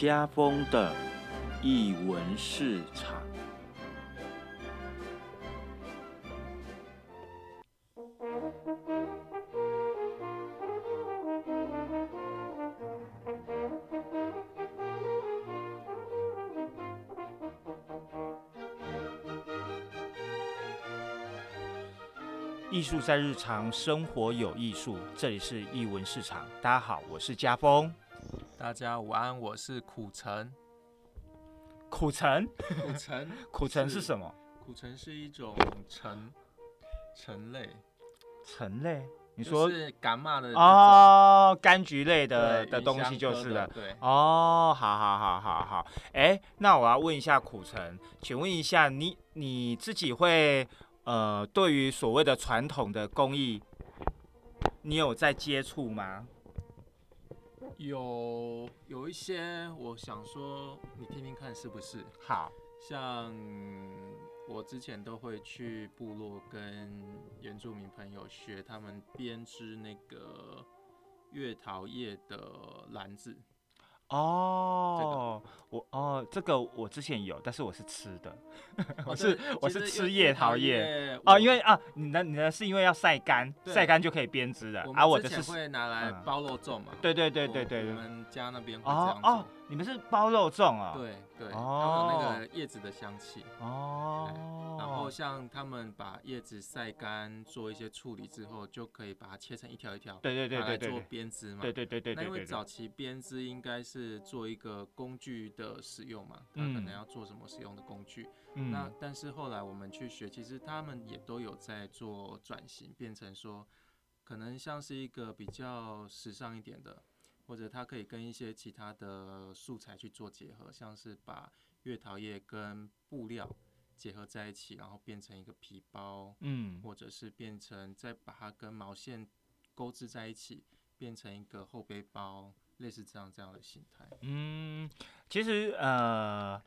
家风的译文市场。艺术在日常生活有艺术，这里是艺文市场。大家好，我是家风。大家午安，我是苦橙。苦橙，苦橙，苦橙是什么？苦橙是一种橙橙类，橙类？你说是干嘛的哦，柑橘类的的东西就是了。对，哦，好好好好好。哎，那我要问一下苦橙，请问一下你你自己会呃，对于所谓的传统的工艺，你有在接触吗？有有一些，我想说，你听听看是不是？好，像我之前都会去部落跟原住民朋友学他们编织那个月桃叶的篮子。哦，我哦，这个我之前有，但是我是吃的，我哦是对我是吃叶桃叶。叶哦，因为啊，你的你的是因为要晒干，对晒干就可以编织的，而啊，我的是会拿来嗯包肉粽嘛。对对对对我对对，我们家那边会这哦样做。哦，你们是包肉粽啊？，对对，哦它有那个叶子的香气。哦，然后像他们把叶子晒干，做一些处理之后，就可以把它切成一条一条，对对对对来做对对编织嘛。对对对对那因为早期编织应该是做一个工具的使用嘛，它可嗯能要做什么使用的工具。那嗯，但是后来我们去学，其实他们也都有在做转型，变成说可能像是一个比较时尚一点的，或者它可以跟一些其他的素材去做结合，像是把月桃叶跟布料结合在一起，然后变成一个皮包，嗯或者是变成再把它跟毛线钩织在一起，变成一个后背包，类似这样这样的形态。嗯，其实呃，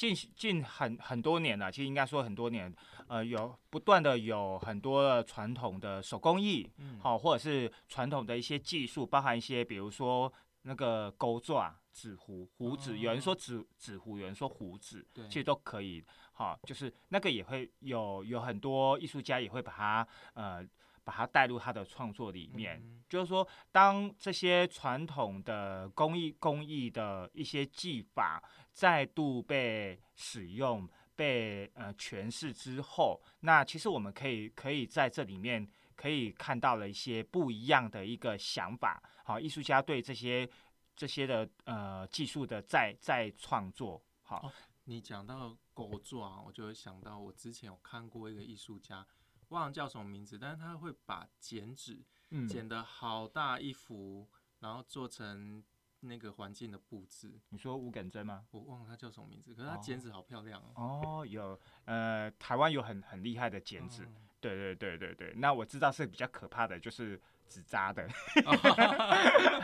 近近很很多年了，其实应该说很多年，呃，有不断的有很多的传统的手工艺，嗯，好、或者是传统的一些技术，包含一些比如说那个钩爪、纸糊、胡子，有人说纸纸糊，有人说胡子，其实都可以。好、就是那个也会有有很多艺术家也会把它呃把它带入他的创作里面。嗯就是说，当这些传统的工艺工艺的一些技法再度被使用、被呃诠释之后，那其实我们可以可以在这里面可以看到了一些不一样的一个想法。好，艺术家对这些这些的呃技术的再再创作。好，哦你讲到狗爪，我就会想到我之前有看过一个艺术家，忘了叫什么名字，但是他会把剪纸嗯剪的好大一幅，然后做成那个环境的布置。你说吴耿真吗？我忘了他叫什么名字，可是他哦剪纸好漂亮哦。哦，有呃，台湾有很很厉害的剪纸。嗯对对对对对，那我知道是比较可怕的，就是纸扎的。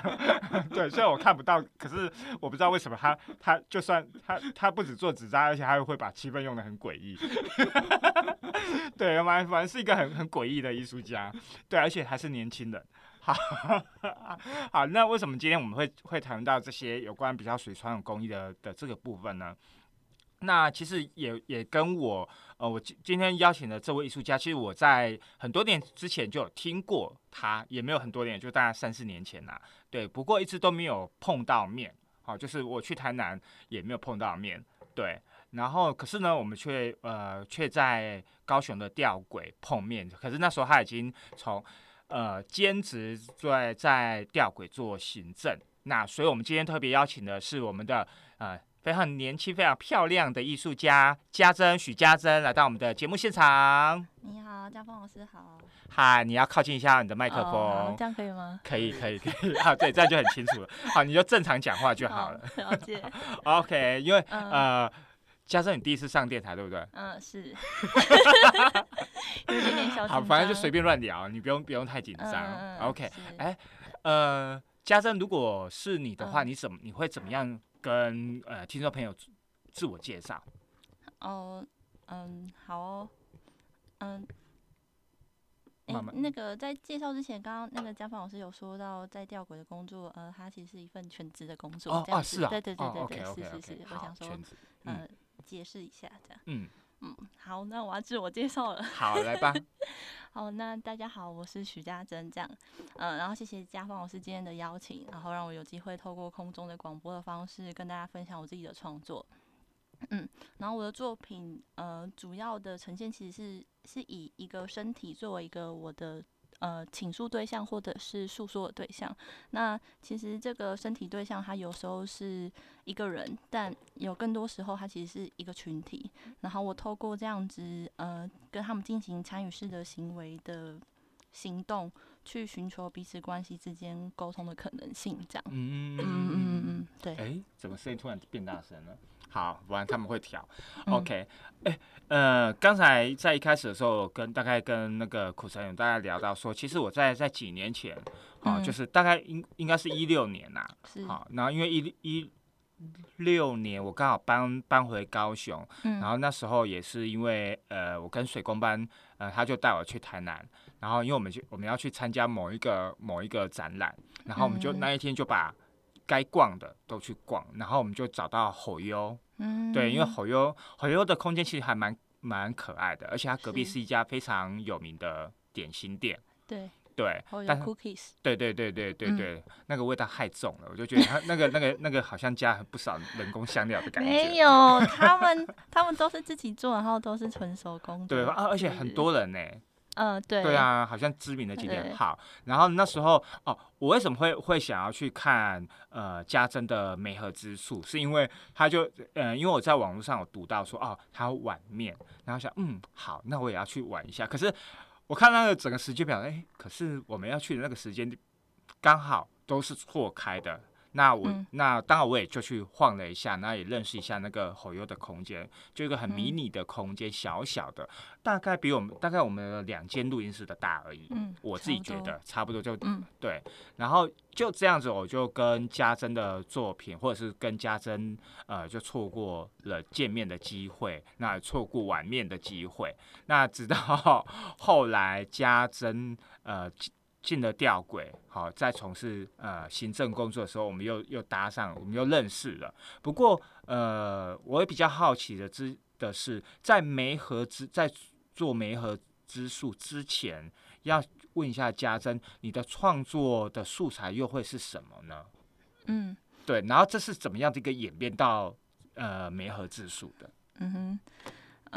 对，虽然我看不到，可是我不知道为什么他他就算他他不止做纸扎，而且还会把气氛用的很诡异。对，反反正是一个很很诡异的艺术家。对，而且还是年轻人。好，好，那为什么今天我们会会谈到这些有关比较属于传统工艺的的这个部分呢？那其实也也跟我呃，我今今天邀请的这位艺术家，其实我在很多年之前就有听过他，也没有很多年，就大概三四年前啦、对，不过一直都没有碰到面。好，就是我去台南也没有碰到面。对，然后可是呢，我们却呃却在高雄的吊轨碰面。可是那时候他已经从呃兼职在在吊轨做行政。那所以我们今天特别邀请的是我们的呃非常年轻、非常漂亮的艺术家家珍许家珍来到我们的节目现场。你好，家峰老师好。嗨，你要靠近一下你的麦克风。哦这样可以吗？可以，可以，可以 啊，对，这样就很清楚了。好，你就正常讲话就好了。哦了解。OK，因为、嗯呃，加上你第一次上电台，对不对？嗯，是。有一点点小好，反正就随便便乱聊，你不用不用太紧张。嗯 OK，是哎呃，家珍，如果是你的话，嗯你怎么你会怎么样跟呃听众朋友自自我介绍？哦，嗯，好哦，嗯，哎、那个在介绍之前，刚刚那个家访老师有说到，在吊轨的工作，呃，它其实是一份全职的工作，哦哦这样子是啊，对对对对对是是是，我想说，嗯呃，解释一下这样。嗯，嗯，好，那我要自我介绍了。好，来吧，好，那大家好，我是许家珍，这样，嗯、然后谢谢家芳老师今天的邀请，然后让我有机会透过空中的广播的方式跟大家分享我自己的创作。嗯，然后我的作品，呃，主要的呈现其实是是以一个身体作为一个我的呃倾诉对象或者是诉说的对象。那其实这个身体对象，他有时候是一个人，但有更多时候，他其实是一个群体。然后我透过这样子，呃，跟他们进行参与式的行为的行动，去寻求彼此关系之间沟通的可能性，这样。嗯嗯嗯嗯嗯，对。哎，怎么声音突然变大声了？好，不然他们会调。嗯 OK，哎、呃，刚才在一开始的时候，跟大概跟那个苦神有大概聊到说，其实我在在几年前，啊、嗯就是大概应应该是一六年呐、是。好，然后因为一一六年我刚好搬搬回高雄，嗯。然后那时候也是因为呃，我跟水工班，呃，他就带我去台南，然后因为我们去我们要去参加某一个某一个展览，然后我们就嗯那一天就把该逛的都去逛，然后我们就找到吼优，嗯。对，因为吼优吼优的空间其实还蛮蛮可爱的，而且它隔壁是是一家非常有名的点心店，对，对，但 cookies。对对对对对嗯对，那个味道太重了，我就觉得它那个 那个那个好像加了不少人工香料的感觉没觉。有，他们 他们都是自己做，然后都是纯手工的。对啊，而且很。多人呢、嗯，对。对。啊，好像知名的景点对好。然后那时候哦，我为什么会会想要去看呃家珍的梅和之树，是因为他就呃，因为我在网络上有读到说哦，他碗面，然后想嗯好，那我也要去玩一下。可是我看那个整个时间表，哎，可是我们要去的那个时间刚好都是错开的。那我、嗯那当然我也就去晃了一下，那也认识一下那个吼优的空间，就一个很迷嗯你的空间，小小的，大概比我们大概我们两间录音室的大而已。嗯。我自己觉得。差不多就嗯对，然后就这样子，我就跟家珍的作品，或者是跟家珍呃，就错过了见面的机会，那也错过碗面的机会，那直到 后来家珍呃进进了吊轨，好，在从事呃行政工作的时候，我们又又搭上，我们又认识了。不过呃，我也比较好奇的之的是，在梅河之在做梅河之术之前，要问一下家珍，你的创作的素材又会是什么呢？嗯对，然后这是怎么样的一个演变到呃梅河之术的？嗯哼。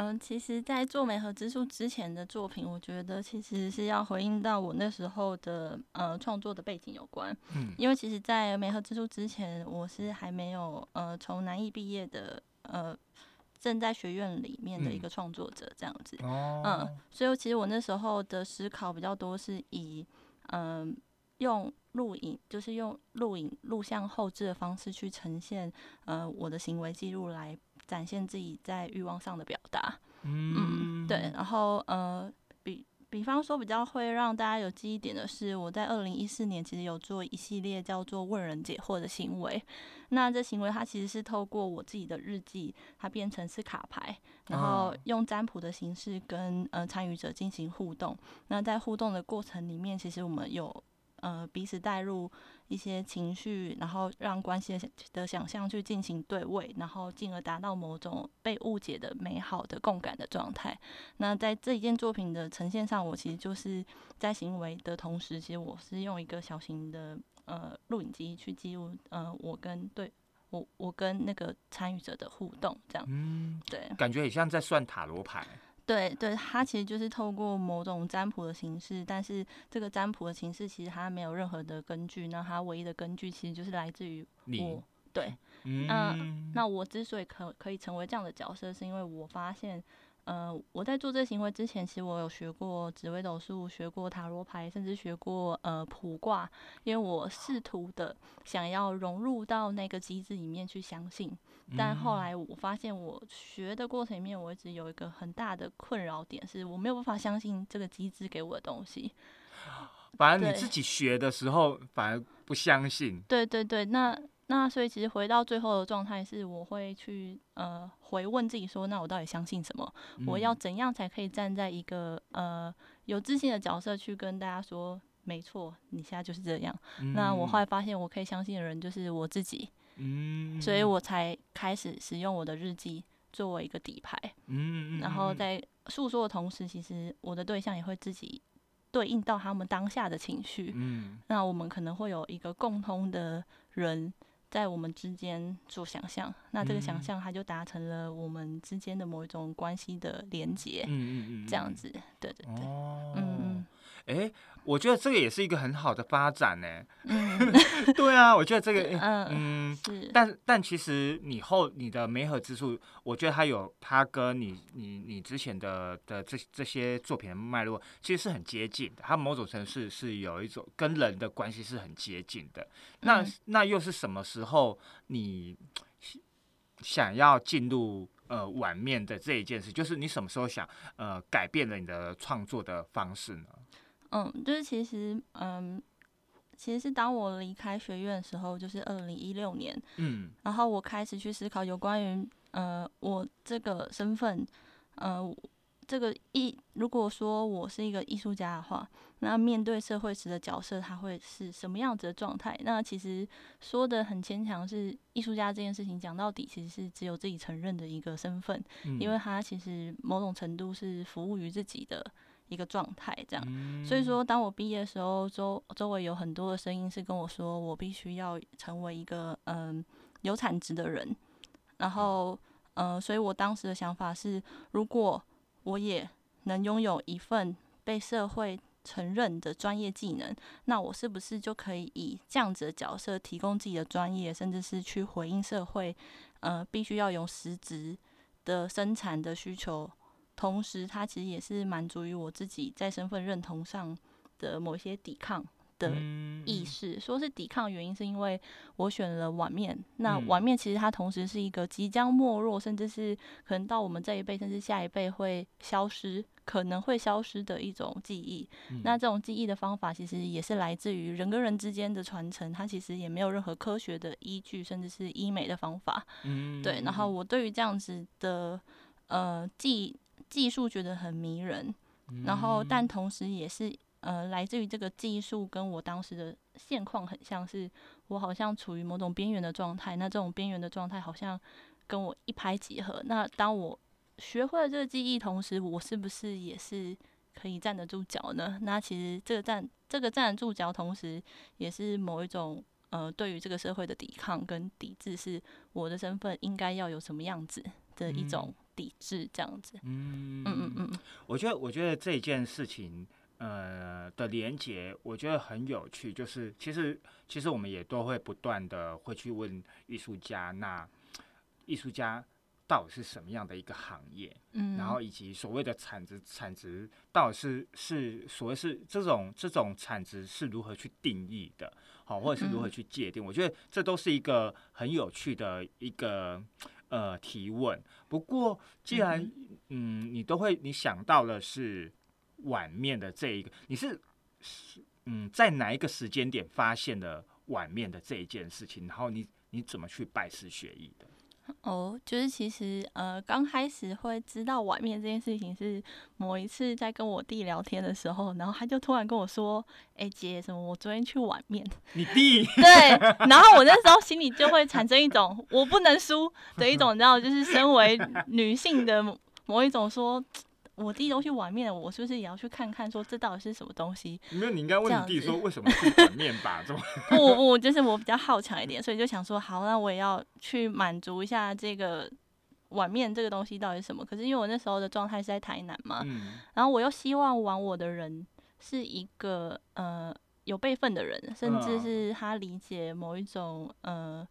嗯，其实，在做美和之树之前的作品，我觉得其实是要回应到我那时候的呃创作的背景有关。嗯因为其实，在美和之树之前，我是还没有呃从南艺毕业的呃正在学院里面的一嗯个创作者这样子。哦嗯，所以其实我那时候的思考比较多是以嗯、用录影，就是用录影录像后置的方式去呈现呃我的行为记录来展现自己在欲望上的表达。嗯，对，然后呃，比比方说比较会让大家有记忆点的是，我在二零一四年其实有做一系列叫做问人解惑的行为。那这行为它其实是透过我自己的日记，它变成是卡牌，然后哦用占卜的形式跟呃参与者进行互动。那在互动的过程里面，其实我们有呃彼此带入一些情绪，然后让关系的想象去进行对位，然后进而达到某种被误解的美好的共感的状态。那在这一件作品的呈现上，我其实就是在行为的同时，其实我是用一个小型的呃录影机去记录呃我跟对我我跟那个参与者的互动，这样嗯，对。感觉也像在算塔罗牌。对对，它其实就是透过某种占卜的形式，但是这个占卜的形式其实它没有任何的根据，那它唯一的根据其实就是来自于我。对，嗯，那我之所以可可以成为这样的角色，是因为我发现，呃，我在做这个行为之前，其实我有学过紫微斗数，学过塔罗牌，甚至学过呃卜卦，因为我试图的想要融入到那个机制里面去相信。但后来我发现，我学的过程里面，我一直有一个很大的困扰点，是我没有办法相信这个机制给我的东西。反而你自己学的时候反而不相信。对对对，那那所以其实回到最后的状态是，我会去呃回问自己说，那我到底相信什么？我要嗯怎样才可以站在一个呃有自信的角色去跟大家说，没错，你现在就是这样。那我后来发现，我可以相信的人就是我自己，嗯所以我才开始使用我的日记作为一个底牌，嗯然后在诉说的同时，其实我的对象也会自己对应到他们当下的情绪。嗯。那我们可能会有一个共通的人在我们之间做想象，那这个想嗯。象它就达成了我们之间的某一种关系的连接，嗯嗯嗯这样子，对对对，哦，嗯哎，我觉得这个也是一个很好的发展呢。嗯 对啊，我觉得这个嗯但但其实你后你的媒合之处，我觉得它有它跟你你你之前的的这这些作品的脉络，其实是很接近的。它某种程度是是有一种跟人的关系是很接近的。那、嗯那又是什么时候你想要进入呃碗面的这一件事？就是你什么时候想呃改变了你的创作的方式呢？嗯，就是其实嗯。其实是当我离开学院的时候，就是二零一六年，嗯然后我开始去思考有关于呃我这个身份，呃这个艺如果说我是一个艺术家的话，那面对社会时的角色，他会是什么样子的状态？那其实说的很牵强，是艺术家这件事情讲到底其实是只有自己承认的一个身份，嗯因为他其实某种程度是服务于自己的一个状态，这样。嗯所以说，当我毕业的时候，周周围有很多的声音是跟我说，我必须要成为一个嗯有产值的人。然后，呃，所以我当时的想法是，如果我也能拥有一份被社会承认的专业技能，那我是不是就可以以这样子的角色提供自己的专业，甚至是去回应社会，呃，必须要有实质的生产的需求，同时它其实也是满足于我自己在身份认同上的某一些抵抗的嗯意识。说是抵抗原因，是因为我选了碗面。那嗯碗面其实它同时是一个即将没落，甚至是可能到我们这一辈，甚至下一辈会消失，可能会消失的一种记忆。嗯那这种记忆的方法，其实也是来自于人跟人之间的传承，它其实也没有任何科学的依据，甚至是医美的方法。嗯对，然后我对于这样子的呃技技术觉得很迷人，然后但同时也是呃来自于这个技术跟我当时的现况很像是，我好像处于某种边缘的状态，那这种边缘的状态好像跟我一拍即合。那当我学会了这个技艺，同时我是不是也是可以站得住脚呢？那其实这个站这个站得住脚，同时也是某一种呃对于这个社会的抵抗跟抵制，是我的身份应该要有什么样子的一种抵制，这样子。嗯嗯嗯嗯我觉得，我觉得这件事情，呃的连接，我觉得很有趣。就是其实，其实我们也都会不断的会去问艺术家，那艺术家到底是什么样的一个行业？嗯，然后以及所谓的产值，产值到底是是所谓是这种这种产值是如何去定义的，好，或者是如何嗯去界定？我觉得这都是一个很有趣的一个呃提问。不过既然嗯你都会你想到的是碗面的这一个，你是是嗯在哪一个时间点发现了碗面的这一件事情？然后你你怎么去拜师学艺的？哦，就是其实呃，刚开始会知道碗面这件事情是某一次在跟我弟聊天的时候，然后他就突然跟我说：“哎、姐，什么我昨天去碗面。你弟”对，然后我那时候心里就会产生一 种我不能输的一种，你知道，就是身为女性的某某一种说。我弟都去碗面了，我是不是也要去看看，说这到底是什么东西？没有，你应该问你弟说为什么是碗面吧？怎么？不不，就是我比较好强一点，所以就想说，好，那我也要去满足一下这个碗面这个东西到底是什么。可是因为我那时候的状态是在台南嘛，嗯然后我又希望玩我的人是一个呃有辈分的人，甚至嗯是他理解某一种呃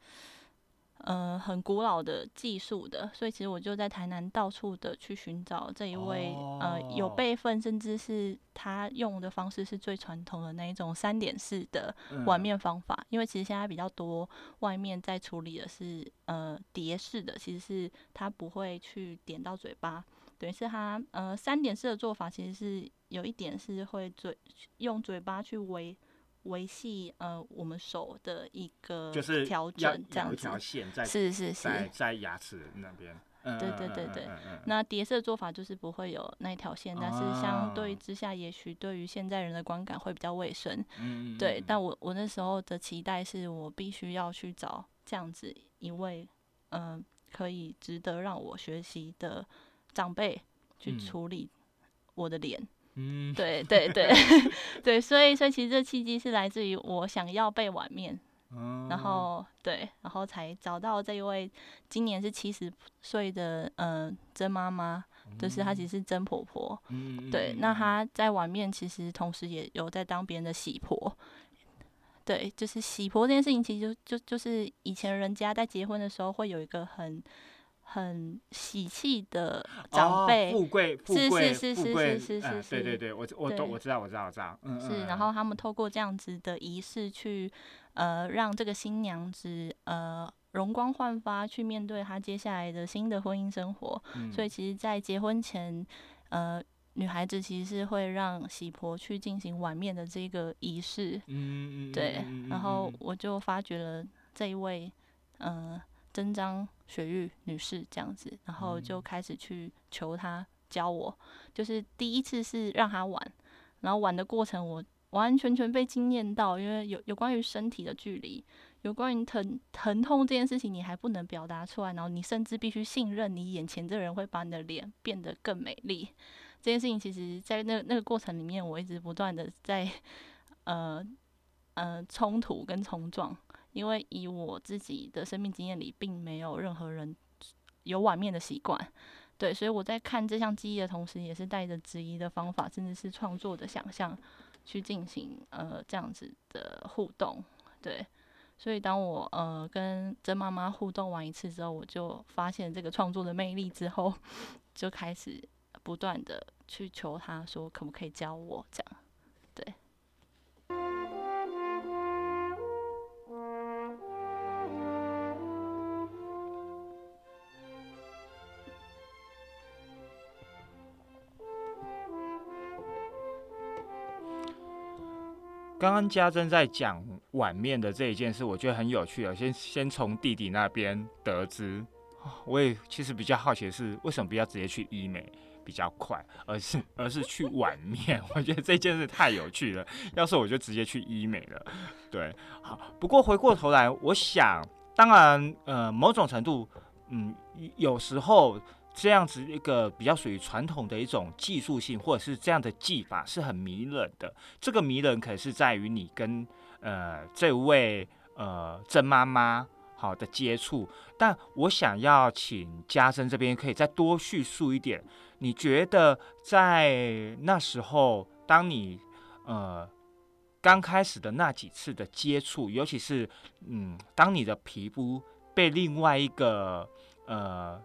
呃很古老的技术的，所以其实我就在台南到处的去寻找这一位、呃有哦备份，甚至是他用的方式是最传统的那一种三点式的嗯碗。面方法，因为其实现在比较多外面在处理的是呃碟式的，其实是他不会去点到嘴巴，等于是它呃三点式的做法其实是有一点是会嘴用嘴巴去围维系呃我们手的一个就是调整这样子咬一条。线在是是在是，在牙齿那边。嗯对对对对那叠色做法就是不会有那一条线，但是相对之下，也许对于现在人的观感会比较卫生。嗯对但我我那时候的期待是我必须要去找这样子一位，嗯、可以值得让我学习的长辈去嗯处理我的脸。嗯对对对 对，所以所以其实这契机是来自于我想要被碗面，嗯然后对，然后才找到这一位今年是七十岁的嗯曾妈妈，就是她其实是曾婆婆。嗯对，那她在碗面其实同时也有在当别人的喜婆。对，就是喜婆这件事情，其实就就就是以前人家在结婚的时候会有一个很很喜气的长辈，哦、富贵富是贵是是是是呃是是对对对，我我都我知道我知道我知道，嗯是，嗯然后他们透过这样子的仪式去，呃，让这个新娘子呃容光焕发，去面对她接下来的新的婚姻生活。嗯。所以其实，在结婚前，呃，女孩子其实是会让喜婆去进行碗面的这个仪式。嗯嗯对，然后嗯我就发觉了这一位，呃，真章雪玉女士这样子，然后就嗯开始去求她教我。就是第一次是让她玩，然后玩的过程我完完全全被惊艳到，因为有有关于身体的距离，有关于疼疼痛这件事情，你还不能表达出来，然后你甚至必须信任你眼前这人会把你的脸变得更美丽。这件事情其实，在那那个过程里面，我一直不断的在 呃呃冲突跟冲撞，因为以我自己的生命经验里，并没有任何人有碗面的习惯。对，所以我在看这项记忆的同时，也是带着质疑的方法，甚至是创作的想象去进行呃这样子的互动。对，所以当我呃跟曾妈妈互动完一次之后，我就发现这个创作的魅力之后，就开始不断的去求她说可不可以教我这样。刚刚家珍在讲碗面的这一件事，我觉得很有趣的。先先从弟弟那边得知，我也其实比较好奇的是，为什么不要直接去医美比较快，而是而是去碗面？我觉得这件事太有趣了。要是我就直接去医美了。对，好。不过回过头来，我想，当然，呃，某种程度，嗯，有时候。这样子一个比较属于传统的一种技术性，或者是这样的技法是很迷人的。这个迷人可是在于你跟呃这位呃曾妈妈好的接触。但我想要请嘉珍这边可以再多叙述一点，你觉得在那时候，当你呃刚开始的那几次的接触，尤其是嗯，当你的皮肤被另外一个呃。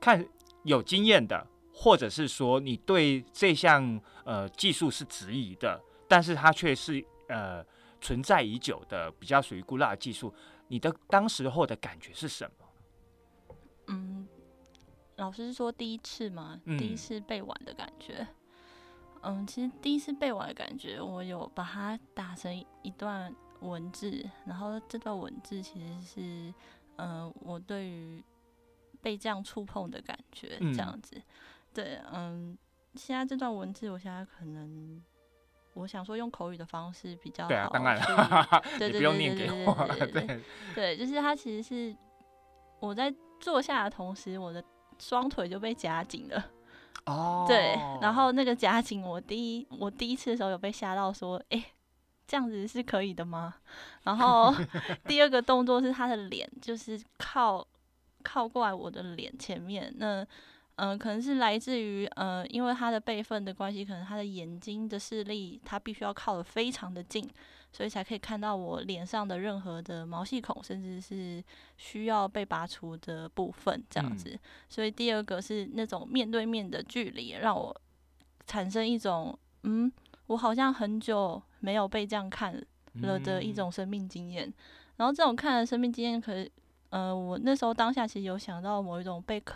看有经验的，或者是说你对这项呃技术是质疑的，但是它却是呃存在已久的，比较属于古老的技术，你的当时候的感觉是什么？嗯，老师是说第一次嘛，第一嗯次背完的感觉。嗯，其实第一次背完的感觉，我有把它打成一段文字，然后这段文字其实是，嗯，我对于被这样触碰的感觉，嗯这样子。对，嗯，现在这段文字，我现在可能。我想说用口语的方式比较好。对啊，当然对对对对 对对对就是它其实是我在坐下的同时，我的双腿就被夹紧了。哦对，然后那个夹紧，我第一我第一次的时候有被吓到，说，哎、这样子是可以的吗？然后 第二个动作是他的脸，就是靠靠过来我的脸前面，那。嗯、可能是来自于呃，因为他的辈分的关系，可能他的眼睛的视力，他必须要靠得非常的近，所以才可以看到我脸上的任何的毛细孔，甚至是需要被拔除的部分，这样嗯子。所以第二个是那种面对面的距离，让我产生一种嗯，我好像很久没有被这样看了的一嗯种生命经验。然后这种看的生命经验，可是呃，我那时候当下其实有想到某一种被可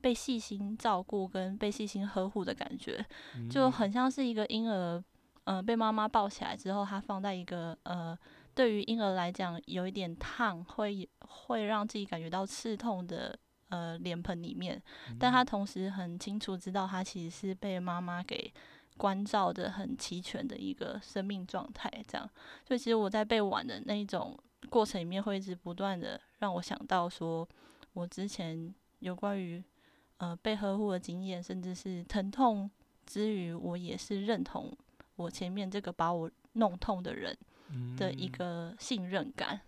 被细心照顾跟被细心呵护的感觉，就嗯。很像是一个婴儿呃被妈妈抱起来之后，他放在一个呃对于婴儿来讲有一点烫，会会让自己感觉到刺痛的呃脸盆里面，但他同时很清楚知道他其实是被妈妈给关照的很齐全的一个生命状态，这样，所以其实我在被玩的那一种过程里面，会一直不断的让我想到说，我之前有关于呃被呵护的经验，甚至是疼痛之余，我也是认同我前面这个把我弄痛的人的一个信任感。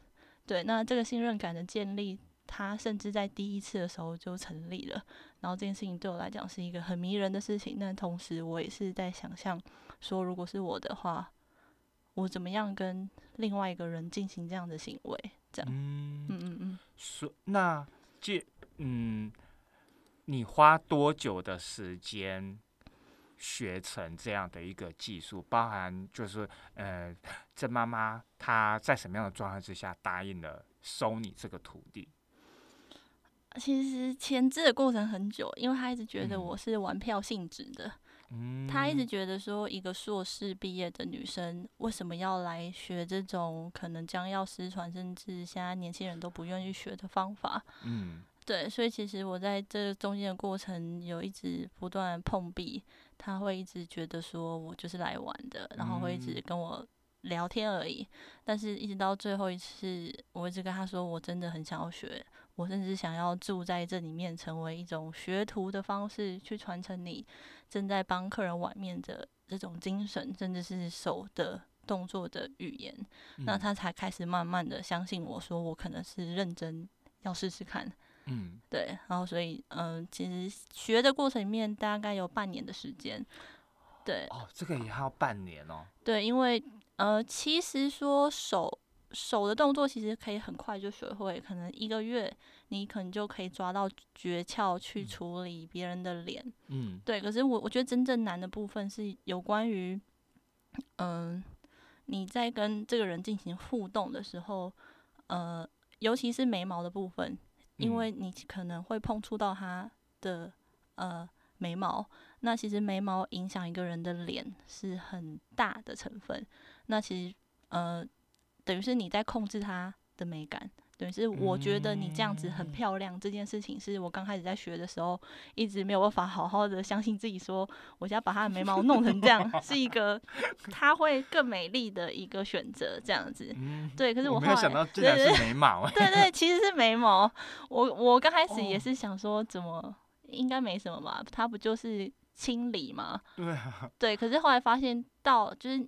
对，那这个信任感的建立，它甚至在第一次的时候就成立了。然后这件事情对我来讲是一个很迷人的事情，但同时我也是在想象说，如果是我的话，我怎么样跟另外一个人进行这样的行为？这样，嗯嗯嗯嗯。说那这嗯，你花多久的时间学成这样的一个技术？包含就是呃，这妈妈她在什么样的状态之下答应了收你这个徒弟？其实前置的过程很久，因为他一直觉得嗯我是玩票性质的，嗯，他一直觉得说一个硕士毕业的女生为什么要来学这种可能将要失传，甚至现在年轻人都不愿意学的方法。嗯对，所以其实我在这中间的过程有一直不断碰壁，他会一直觉得说我就是来玩的，然后会一直嗯跟我聊天而已。但是一直到最后一次，我一直跟他说我真的很想要学，我甚至想要住在这里面，成为一种学徒的方式去传承你正在帮客人碗面的这种精神，甚至是手的动作的语言。那嗯他才开始慢慢的相信我说我可能是认真要试试看。嗯对，然后所以嗯、呃其实学的过程里面大概有半年的时间。对哦，这个也要半年哦。对，因为呃，其实说手手的动作其实可以很快就学会，可能一个月你可能就可以抓到诀窍去嗯处理别人的脸。嗯对，可是我我觉得真正难的部分是有关于，嗯、你在跟这个人进行互动的时候，呃，尤其是眉毛的部分，因嗯为你可能会碰触到他的呃眉毛，那其实眉毛影响一个人的脸是很大的成分。那其实呃，等于是你在控制它的美感。等于是我觉得你这样子很嗯漂亮，这件事情是我刚开始在学的时候一直没有办法好好的相信自己说，我现在把她的眉毛弄成这样，是一个她会更美丽的一个选择，这样子。嗯，对，可是后来我没有想到竟然对对是眉毛哎。对对，其实是眉毛。我我刚开始也哦是想说，怎么应该没什么吧？它不就是清理吗？对啊，对，可是后来发现到，就是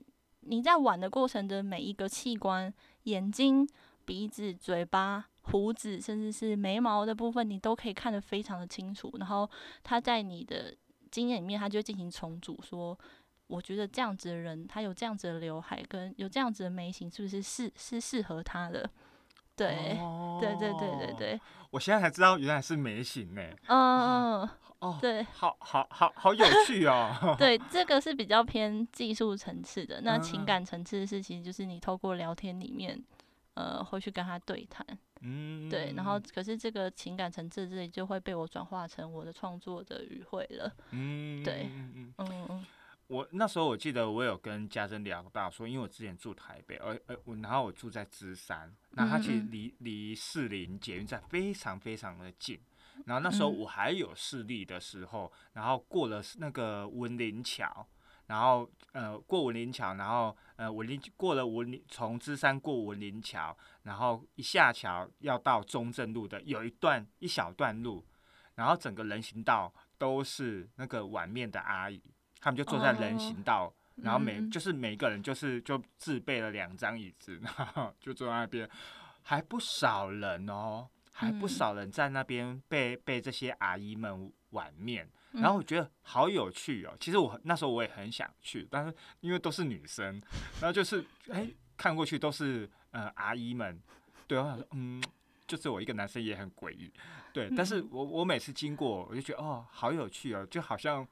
你在玩的过程的每一个器官，眼睛、鼻子、嘴巴、胡子，甚至是眉毛的部分，你都可以看得非常的清楚。然后他在你的经验里面，他就会进行重组，说。我觉得这样子的人，他有这样子的刘海跟有这样子的眉形，是不是适是适合他的？对，对对对对哦，对，我现在才知道原来是眉形呢。嗯嗯，哦，对好好好好有趣哦。对，这个是比较偏技术层次的。那嗯情感层次是，其实就是你透过聊天里面，呃，会去跟他对谈，嗯，对。然后，可是这个情感层次这里就会被我转化成我的创作的语汇了。嗯，对嗯嗯。嗯嗯我那时候我记得我有跟家珍聊到说，因为我之前住台北，而而我然后我住在芝山，那它其实离离士林捷运站非常非常的近。然后那时候嗯。我还有视力的时候，然后过了那个文林桥，然后呃过文林桥，然后呃文林过了文林从芝山过文林桥，然后一下桥要到中正路的有一段一小段路，然后整个人行道都是那个碗面的阿姨，他们就坐在人行道，然后每就是每一个人就是就自备了两张椅子，然后就坐在那边，还不少人哦，还不嗯。少人在那边被被这些阿姨们碗面，嗯，然后我觉得好有趣哦。其实我那时候我也很想去，但是因为都是女生，然后就是哎看过去都是呃阿姨们，对，我想说嗯。就是我一个男生也很诡异，对，但是嗯。我我每次经过，我就觉得哦，好有趣哦，就好像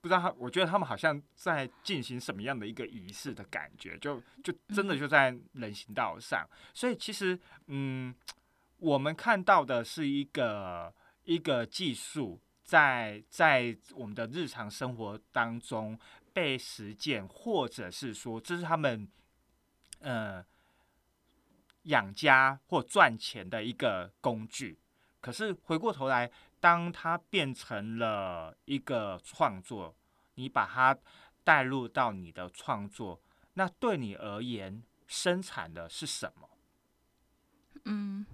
不知道他，我觉得他们好像在进行什么样的一个仪式的感觉，就就真的嗯。就在人行道上，所以其实嗯，我们看到的是一个一个技术。在在我们的日常生活当中被实践，或者是说这是他们呃养家或赚钱的一个工具。可是回过头来，当它变成了一个创作，你把它带入到你的创作，那对你而言，生产的是什么？嗯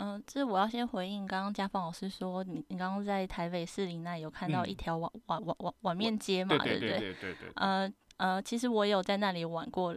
嗯，这我要先回应刚刚家芳老师说，你你刚刚在台北市林那有看到嗯一条碗碗碗碗碗面街嘛，对对不对？对对对，呃呃，其实我有在那里玩过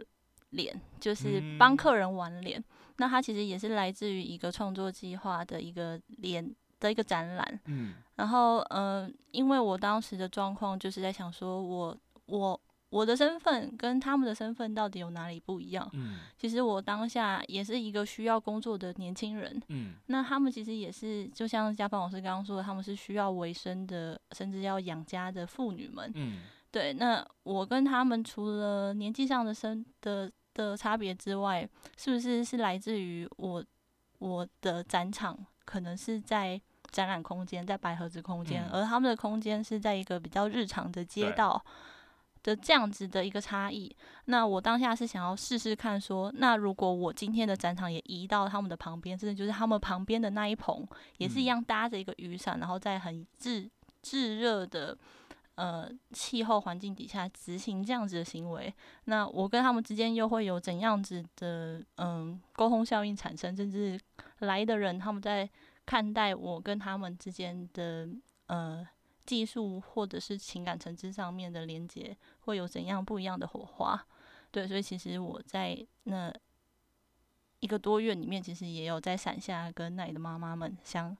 脸，就是嗯帮客人玩脸。那它其实也是来自于一个创作计划的一个脸的一个展览。嗯然后呃，因为我当时的状况就是在想说我我我的身份跟他们的身份到底有哪里不一样？嗯其实我当下也是一个需要工作的年轻人，嗯那他们其实也是，就像家芳老师刚刚说的，他们是需要维生的，甚至要养家的妇女们。嗯对，那我跟他们除了年纪上的生的的差别之外，是不是是来自于我我的展场可能是在展览空间，在白盒子空间，嗯而他们的空间是在一个比较日常的街道的这样子的一个差异。那我当下是想要试试看说，那如果我今天的展场也移到他们的旁边，甚至就是他们旁边的那一棚，也是一嗯样搭着一个雨伞，然后在很炙炙热的呃气候环境底下执行这样子的行为，那我跟他们之间又会有怎样子的嗯沟通效应产生，甚至来的人他们在看待我跟他们之间的呃技术或者是情感层次上面的连接，会有怎样不一样的火花？对，所以其实我在那一个多月里面，其实也有在伞下跟那里的妈妈们相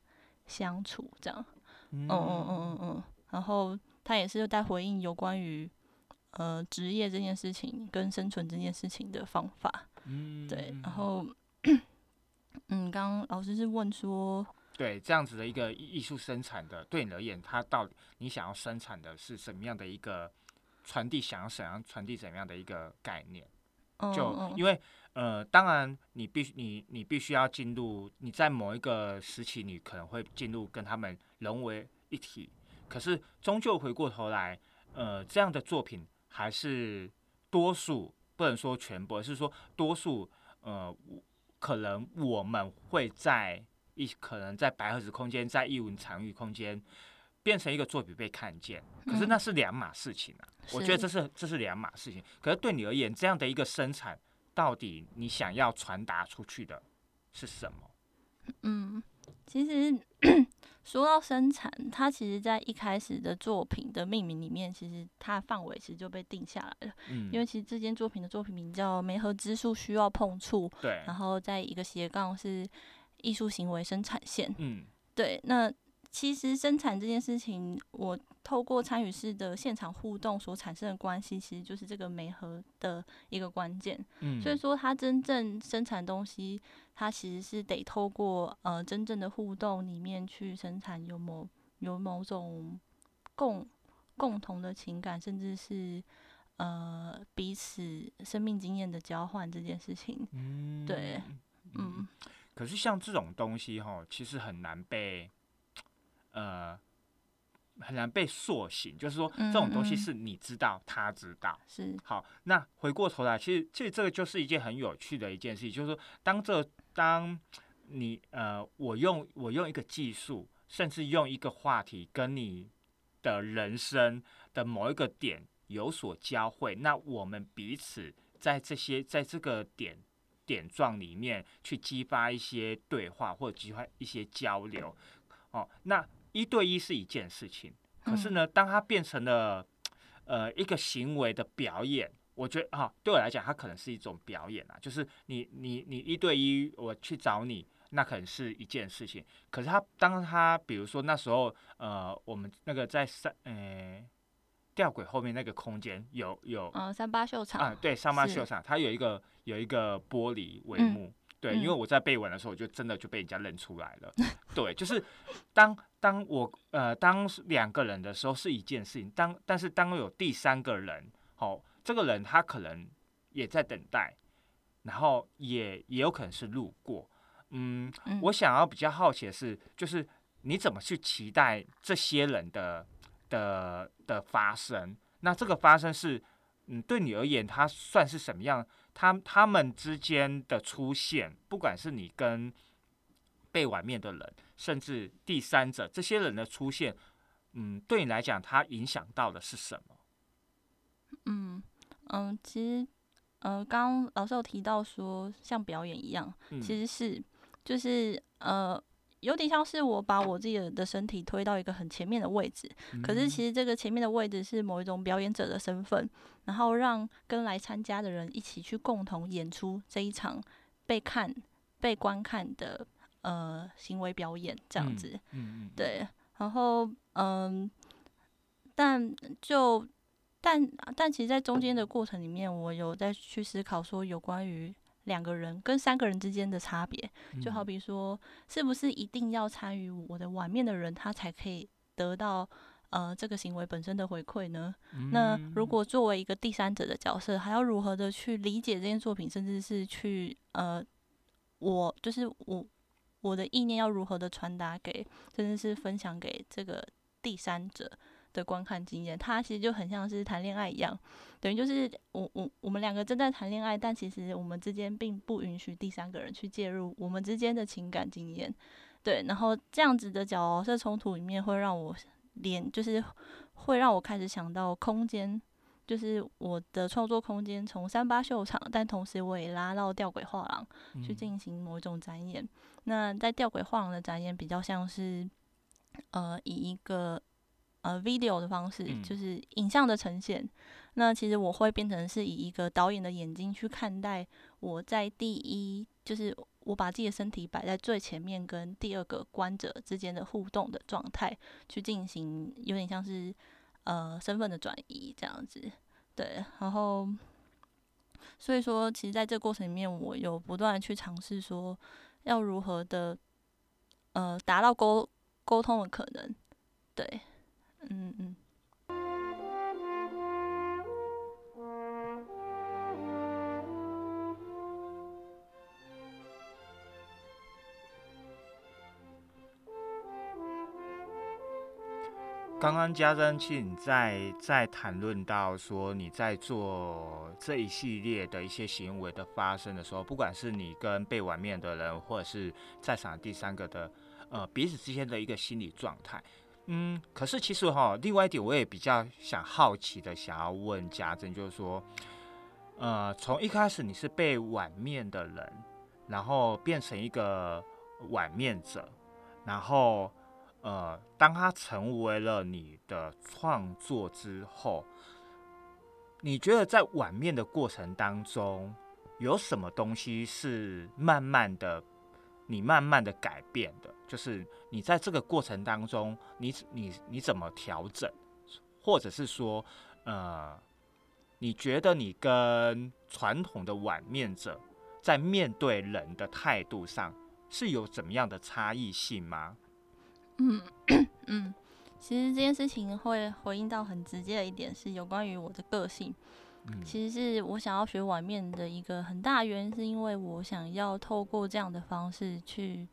相处这样。嗯嗯嗯嗯嗯嗯，然后他也是在回应有关于呃职业这件事情跟生存这件事情的方法，嗯对，然后嗯，刚刚老师是问说，对这样子的一个艺艺术生产的，对你而言，它到底你想要生产的是什么样的一个传递，想要怎样传递怎样的一个概念？嗯就嗯因为呃，当然你必须你你必须要进入你在某一个时期，你可能会进入跟他们融为一体。可是终究回过头来，呃，这样的作品还是多数不能说全部，而是说多数呃，可能我们会在一可能在白盒子空间，在艺文场域空间。变成一个作品被看见，可是嗯那是两码事情啊。我觉得这是这是两码事情。可是对你而言，这样的一个生产，到底你想要传达出去的是什么？嗯，其实说到生产，它其实在一开始的作品的命名里面，其实它的范围其实就被定下来了，嗯，因为其实这件作品的作品名叫《梅和之树需要碰触》，对，然后在一个斜杠是艺术行为生产线。嗯对，那其实生产这件事情，我透过参与式的现场互动所产生的关系，其实就是这个媒合的一个关键。嗯，所以说，它真正生产东西，它其实是得透过呃真正的互动里面去生产，有某有某种共共同的情感，甚至是呃彼此生命经验的交换这件事情。嗯对，嗯可是像这种东西哈，其实很难被呃很难被塑形，就是说这种东西是你知道，他知道。是，好，那回过头来，其实其实这个就是一件很有趣的一件事情，就是说，当这当你呃，我用我用一个技术，甚至用一个话题跟你的人生的某一个点有所交汇，那我们彼此在这些在这个点点状里面去激发一些对话或者激发一些交流，哦，那一对一是一件事情，可是呢，当它变成了呃一个行为的表演，我觉得啊，对我来讲，它可能是一种表演啊，就是你你你一对一，我去找你，那可能是一件事情。可是他当他比如说那时候呃，我们那个在三呃吊轨后面那个空间有有嗯、三八秀场，啊，对，三八秀场，它有一个有一个玻璃帷嗯幕。对，因为嗯我在背文的时候，我就真的就被人家认出来了。对，就是当当我呃当两个人的时候是一件事情，当但是当有第三个人，哦，这个人他可能也在等待，然后也也有可能是路过。嗯，嗯我想要比较好奇的是，就是你怎么去期待这些人的的的发生？那这个发生是，嗯，对你而言，它算是什么样？他他们之间的出现，不管是你跟被玩面的人，甚至第三者这些人的出现，嗯，对你来讲，它影响到的是什么？嗯嗯，其实呃，刚刚老师有提到说，像表演一样，嗯其实是就是呃，有点像是我把我自己的的身体推到一个很前面的位置，可是其实这个前面的位置是某一种表演者的身份，然后让跟来参加的人一起去共同演出这一场被看、被观看的呃行为表演，这样嗯子。嗯嗯，对，然后嗯，但就但但其实，在中间的过程里面，我有在去思考说，有关于两个人跟三个人之间的差别，就好比说，是不是一定要参与我的碗面的人，他才可以得到呃这个行为本身的回馈呢？那如果作为一个第三者的角色，还要如何的去理解这件作品，甚至是去呃，我就是我我的意念要如何的传达给，甚至是分享给这个第三者的观看经验，它其实就很像是谈恋爱一样，等于就是我我我们两个正在谈恋爱，但其实我们之间并不允许第三个人去介入我们之间的情感经验，对，然后这样子的角色冲突里面会让我连就是会让我开始想到空间。就是我的创作空间从三八秀场，但同时我也拉到吊诡画廊去进行某一种展演。那在吊诡画廊的展演比较像是，呃，以一个呃 video 的方式，嗯就是影像的呈现。那其实我会变成是以一个导演的眼睛去看待我在第一，就是我把自己的身体摆在最前面，跟第二个观者之间的互动的状态，去进行有点像是呃身份的转移这样子。对，然后所以说，其实在这个过程里面，我有不断的去尝试说，要如何的呃达到沟沟通的可能。对，嗯嗯。刚刚家珍，庆在在谈论到说你在做这一系列的一些行为的发生的时候，不管是你跟被玩面的人，或者是在场第三个的呃彼此之间的一个心理状态，嗯，可是其实哈，另外一点我也比较想好奇的想要问家珍，就是说，呃，从一开始你是被挽面的人，然后变成一个挽面者，然后。呃，当他成为了你的创作之后，你觉得在碗面的过程当中，有什么东西是慢慢的，你慢慢的改变的？就是你在这个过程当中，你你你怎么调整，或者是说，呃，你觉得你跟传统的碗面者在面对人的态度上是有怎么样的差异性吗？嗯嗯，其实这件事情会回应到很直接的一点是有关于我的个性。嗯其实是我想要学碗面的一个很大原因，是因为我想要透过这样的方式去，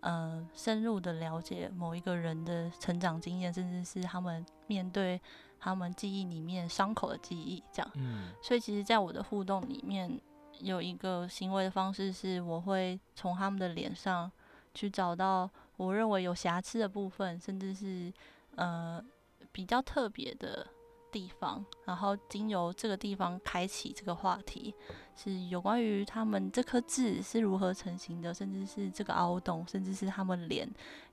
呃，深入的了解某一个人的成长经验，甚至是他们面对他们记忆里面伤口的记忆，这样。嗯所以其实，在我的互动里面，有一个行为的方式是，我会从他们的脸上去找到我认为有瑕疵的部分，甚至是呃比较特别的地方，然后经由这个地方开启这个话题，是有关于他们这颗痣是如何成型的，甚至是这个凹洞，甚至是他们脸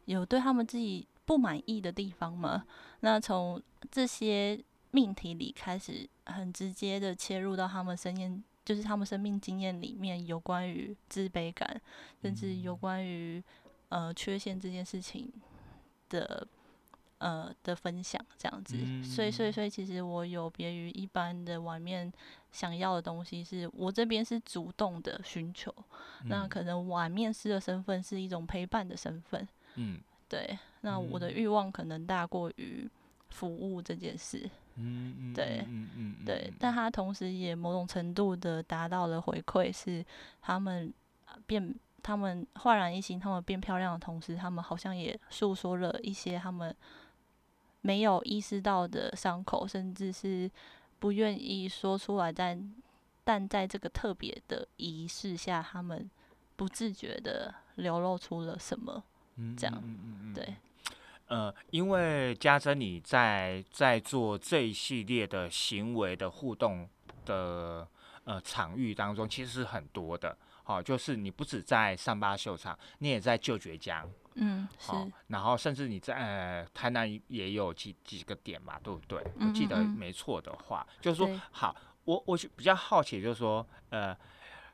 有对他们自己不满意的地方吗？那从这些命题里开始，很直接的切入到他们生验，就是他们生命经验里面有关于自卑感，甚至有关于呃缺陷这件事情的呃的分享，这样子。所以，所以，所以，其实我有别于一般的碗面想要的东西，是我这边是主动的寻求，那可能碗面师的身份是一种陪伴的身份。嗯对，那我的欲望可能大过于服务这件事。对嗯嗯嗯，对，但他同时也某种程度的达到了回馈，是他们呃变，他们焕然一新，他们变漂亮的同时，他们好像也诉说了一些他们没有意识到的伤口，甚至是不愿意说出来，但但在这个特别的仪式下，他们不自觉的流露出了什么？嗯这样嗯嗯嗯对，呃，因为家珍你在在做这一系列的行为的互动的呃场域当中，其实是很多的。好、就是你不止在上八秀场，你也在旧爵江，嗯，是，好、然后甚至你在、呃、台南也有几几个点嘛，对不对？我嗯记得没错的话，就是说好，我我就比较好奇，就是说呃，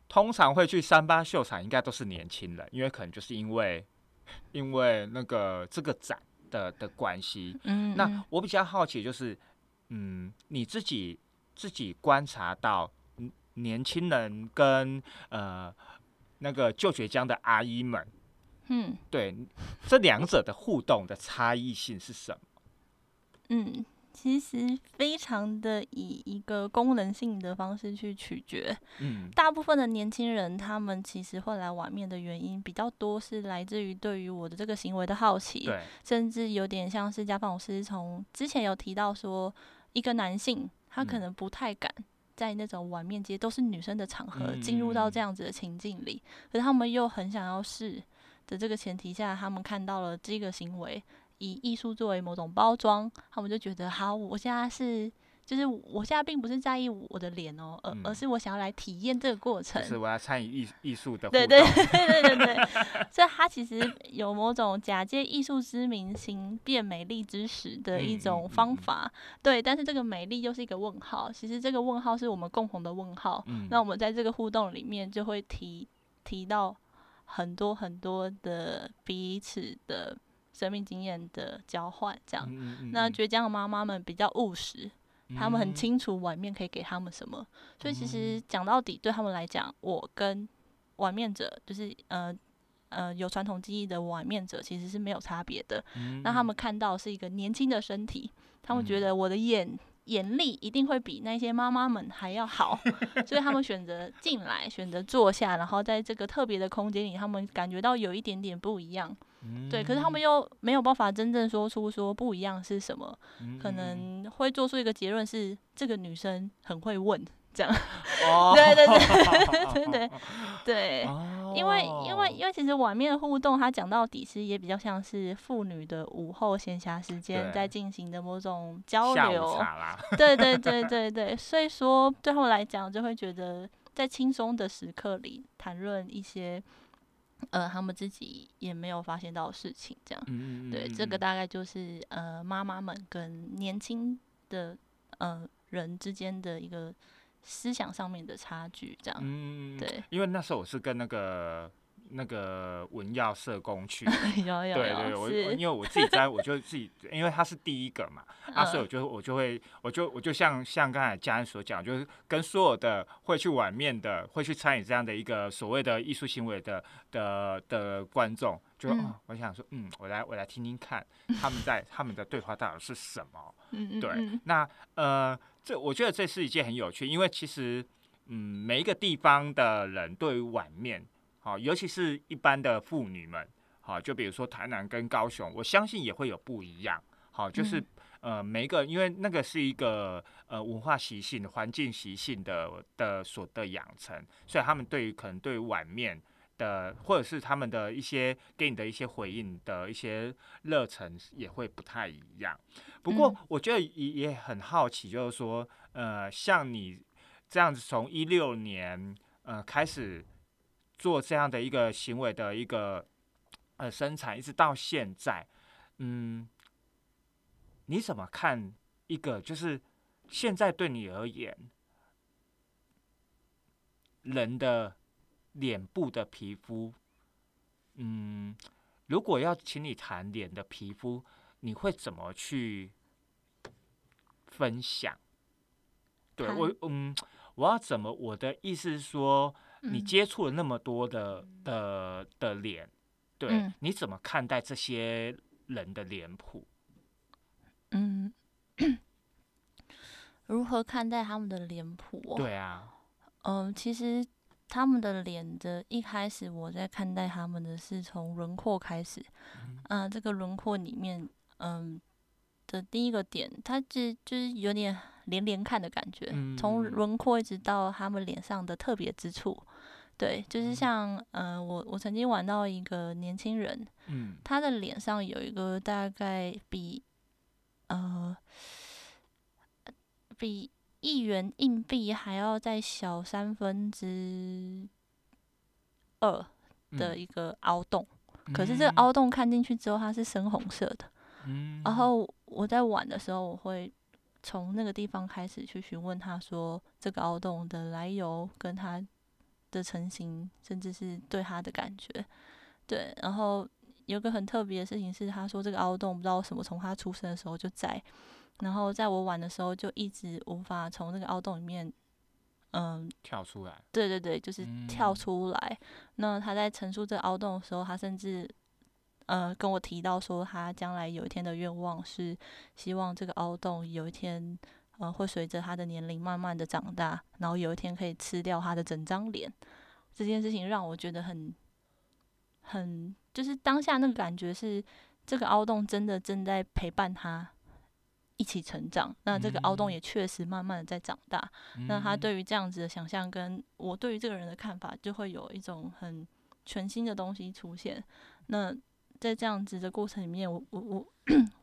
通常会去三八秀场，应该都是年轻人，因为可能就是因为因为那个这个展的的关系，嗯，那。嗯我比较好奇就是，嗯，你自己自己观察到，嗯，年轻人跟呃那个旧学江的阿姨们，嗯对这两者的互动的差异性是什么？嗯，其实非常的以一个功能性的方式去取决。嗯大部分的年轻人，他们其实会来碗面的原因比较多，是来自于对于我的这个行为的好奇，对，甚至有点像是家访老师从之前有提到说，一个男性他可嗯能不太敢。在那种碗面街都是女生的场合进入到这嗯样子的情境里，可是他们又很想要试的这个前提下，他们看到了这个行为以艺术作为某种包装，他们就觉得好，我现在是就是我现在并不是在意我的脸哦，而、而嗯是我想要来体验这个过程就。是我要参与艺艺术的对，对对对对对，所以他其实有某种假借艺术之名行变美丽之实的一嗯种嗯嗯方法。对，但是这个美丽又是一个问号，其实这个问号是我们共同的问号。嗯，那我们在这个互动里面就会提提到很多很多的彼此的生命经验的交换，这样。嗯嗯那嗯。倔强的妈妈们比较务实，他们很嗯。清楚碗面可以给他们什么，所以其实讲到底，对他们来讲，我跟碗面者就是呃呃有传统技艺的碗面者其实是没有差别的。嗯那他们看到是一个年轻的身体，他们觉嗯。得我的眼眼力一定会比那些妈妈们还要好，所以他们选择进来，选择坐下，然后在这个特别的空间里，他们感觉到有一点点不一样。对，可是他们又没有办法真正说出说不一样是什么，可能会做出一个结论是这个女生很会问，这样。哦，对对对对对对。哦，因为因为因为其实碗面互动，它讲到底是也比较像是妇女的午后闲暇时间在进行的某种交流。对对对对对，所以说对他们来讲，就会觉得在轻松的时刻里谈论一些呃他们自己也没有发现到的事情，这样。嗯，对，这个大概就是呃妈妈们跟年轻的呃人之间的一个思想上面的差距，这样。嗯，对，因为那时候我是跟那个那个文耀社工去，有有对对，有，我因为我自己在，我就自己，因为他是第一个嘛，啊，所以我嗯就我就会，我就我就像像刚才家恩所讲，就是跟所有的会去碗面的，会去参与这样的一个所谓的艺术行为的的的观众，就、嗯哦，我想说，嗯，我来我来听听看他们在他们的对话到底是什么。嗯嗯对，嗯那呃，这我觉得这是一件很有趣，因为其实嗯，每一个地方的人对于碗面，好、尤其是一般的妇女们，好、就比如说台南跟高雄，我相信也会有不一样。好、就是、呃，每一个因为那个是一个呃文化习性、环境习性的的所的养成，所以他们对于可能对于碗面。的，或者是他们的一些给你的一些回应的一些热忱也会不太一样。不过嗯我觉得也也很好奇，就是说，呃，像你这样子从一六年呃开始做这样的一个行为的一个呃生产，一直到现在，嗯，你怎么看一个就是现在对你而言，人的脸部的皮肤，嗯，如果要请你谈脸的皮肤，你会怎么去分享？对我，嗯，我要怎么？我的意思是说，你嗯接触了那么多的的的脸，对，嗯你怎么看待这些人的脸谱？嗯，如何看待他们的脸谱、哦？对啊，嗯，其实他们的脸的一开始，我在看待他们的是从轮廓开始。嗯、这个轮廓里面，嗯，的第一个点，它就就是有点连连看的感觉，从嗯。轮廓一直到他们脸上的特别之处。对，就是像呃，我我曾经玩到一个年轻人，嗯他的脸上有一个大概比呃比一元硬币还要再小三分之二的嗯。一个凹洞，可是这个凹洞看进去之后，它是深红色的。嗯，然后我在玩的时候，我会从那个地方开始去询问他说这个凹洞的来由，跟它的成型，甚至是对他的感觉。对，然后有个很特别的事情是，他说这个凹洞不知道什么从他出生的时候就在，然后在我玩的时候就一直无法从那个凹洞里面，嗯，跳出来，对对对，就是跳嗯出来。那他在陈述这凹洞的时候，他甚至呃跟我提到说，他将来有一天的愿望是希望这个凹洞有一天呃会随着他的年龄慢慢的长大，然后有一天可以吃掉他的整张脸。这件事情让我觉得很很就是当下那个感觉是这个凹洞真的正在陪伴他。一起成长，那这个凹洞嗯也确实慢慢的在长大。那他对于这样子的想象，跟我对于这个人的看法，就会有一种很全新的东西出现。那在这样子的过程里面，我我我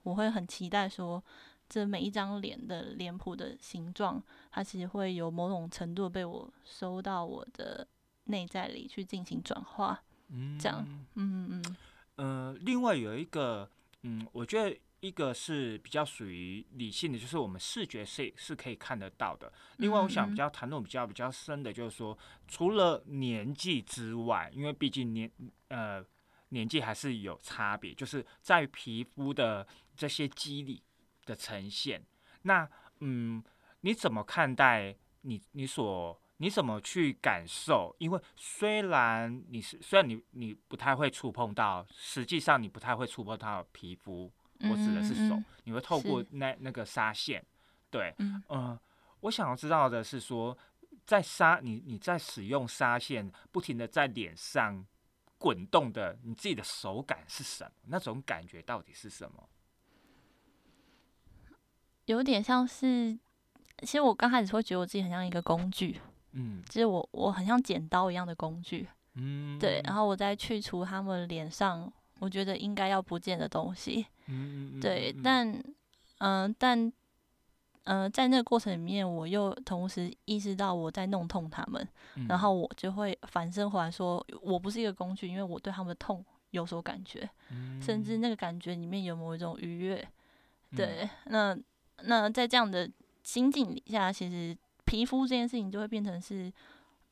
我会很期待说，这每一张脸的脸谱的形状，它其实会有某种程度被我收到我的内在里去进行转化。嗯这样嗯嗯嗯，呃，另外有一个，嗯，我觉得一个是比较属于理性的，就是我们视觉是是可以看得到的。另外，我想嗯比较谈论比较比较深的，就是说，除了年纪之外，因为毕竟年呃年纪还是有差别，就是在皮肤的这些肌理的呈现。那嗯，你怎么看待你你所你怎么去感受？因为虽然你是虽然你你不太会触碰到，实际上你不太会触碰到皮肤，我指的是手，嗯嗯你会透过那那个纱线。对，嗯嗯、我想要知道的是说，在纱你你在使用纱线不停的在脸上滚动的，你自己的手感是什么？那种感觉到底是什么？有点像是，其实我刚开始会觉得我自己很像一个工具，嗯就是我我很像剪刀一样的工具。嗯，对，然后我再去除他们脸上我觉得应该要不见的东西。嗯对，但嗯、呃但嗯、呃在那个过程里面，我又同时意识到我在弄痛他们，然嗯。后我就会反身回来说，我不是一个工具，因为我对他们的痛有所感觉，甚至那个感觉里面有某一种愉悦。嗯。对，那那在这样的心境底下，其实皮肤这件事情就会变成是